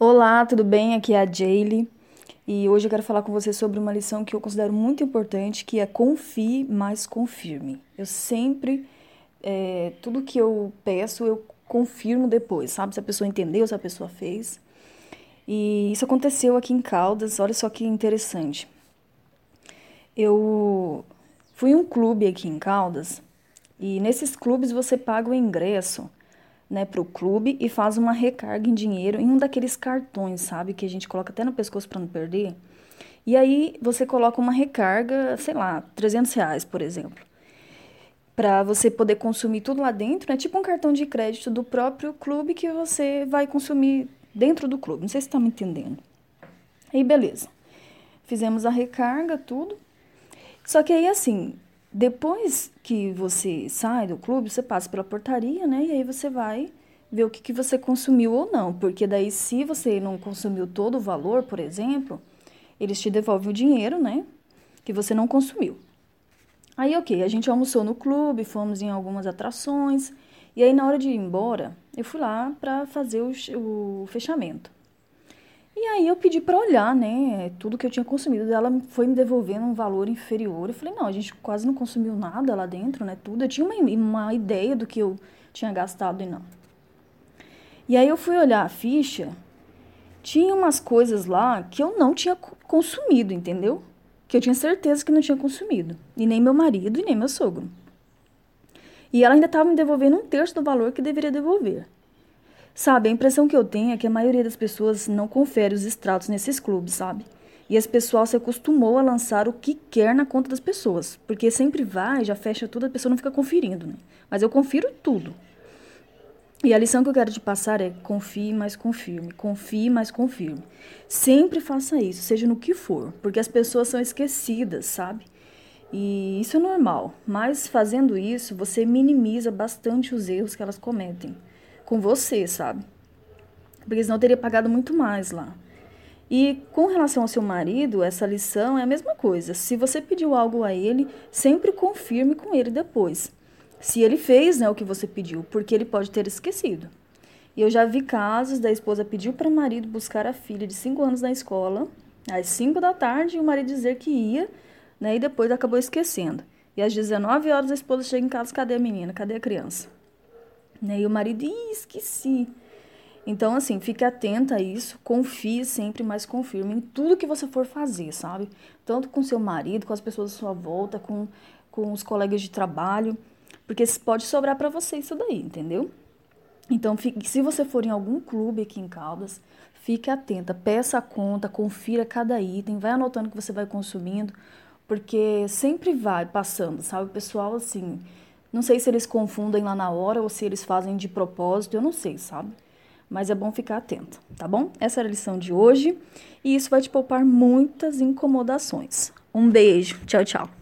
Olá, tudo bem? Aqui é a Jaylee e hoje eu quero falar com você sobre uma lição que eu considero muito importante, que é confie, mas confirme. Eu sempre, é, tudo que eu peço, eu confirmo depois, sabe? Se a pessoa entendeu, se a pessoa fez. E isso aconteceu aqui em Caldas, olha só que interessante. Eu fui em um clube aqui em Caldas e nesses clubes você paga o ingresso né, para o clube e faz uma recarga em dinheiro em um daqueles cartões, sabe, que a gente coloca até no pescoço para não perder. E aí você coloca uma recarga, sei lá, 300 reais, por exemplo, para você poder consumir tudo lá dentro, né, tipo um cartão de crédito do próprio clube que você vai consumir dentro do clube. Não sei se está me entendendo. Aí beleza, fizemos a recarga, tudo. Só que aí assim, depois que você sai do clube, você passa pela portaria, né? E aí você vai ver o que, que você consumiu ou não. Porque daí, se você não consumiu todo o valor, por exemplo, eles te devolvem o dinheiro, né? Que você não consumiu. Aí, ok, a gente almoçou no clube, fomos em algumas atrações. E aí, na hora de ir embora, eu fui lá para fazer o, o fechamento. E aí eu pedi para olhar, né, tudo que eu tinha consumido. Ela foi me devolvendo um valor inferior. Eu falei, não, a gente quase não consumiu nada lá dentro, né, tudo. Eu tinha uma, uma ideia do que eu tinha gastado e não. E aí eu fui olhar a ficha, tinha umas coisas lá que eu não tinha consumido, entendeu? Que eu tinha certeza que não tinha consumido. E nem meu marido e nem meu sogro. E ela ainda estava me devolvendo um terço do valor que deveria devolver. Sabe, a impressão que eu tenho é que a maioria das pessoas não confere os extratos nesses clubes, sabe? E esse pessoal se acostumou a lançar o que quer na conta das pessoas. Porque sempre vai, já fecha tudo, a pessoa não fica conferindo, né? Mas eu confiro tudo. E a lição que eu quero te passar é confie, mas confirme. Confie, mas confirme. Sempre faça isso, seja no que for. Porque as pessoas são esquecidas, sabe? E isso é normal. Mas fazendo isso, você minimiza bastante os erros que elas cometem com você, sabe? Porque senão eu teria pagado muito mais lá. E com relação ao seu marido, essa lição é a mesma coisa. Se você pediu algo a ele, sempre confirme com ele depois. Se ele fez né, o que você pediu, porque ele pode ter esquecido. E eu já vi casos da esposa pedir para o marido buscar a filha de 5 anos na escola, às 5 da tarde, e o marido dizer que ia, né, e depois acabou esquecendo. E às 19 horas a esposa chega em casa, cadê a menina? Cadê a criança? Né? E o marido, Ih, esqueci. Então, assim, fique atenta a isso, confie sempre, mas confirme em tudo que você for fazer, sabe? Tanto com seu marido, com as pessoas à sua volta, com, com os colegas de trabalho, porque pode sobrar para você isso daí, entendeu? Então, fique, se você for em algum clube aqui em Caldas, fique atenta, peça a conta, confira cada item, vai anotando o que você vai consumindo, porque sempre vai passando, sabe? O pessoal, assim, não sei se eles confundem lá na hora ou se eles fazem de propósito, eu não sei, sabe? Mas é bom ficar atento, tá bom? Essa era a lição de hoje e isso vai te poupar muitas incomodações. Um beijo, tchau, tchau.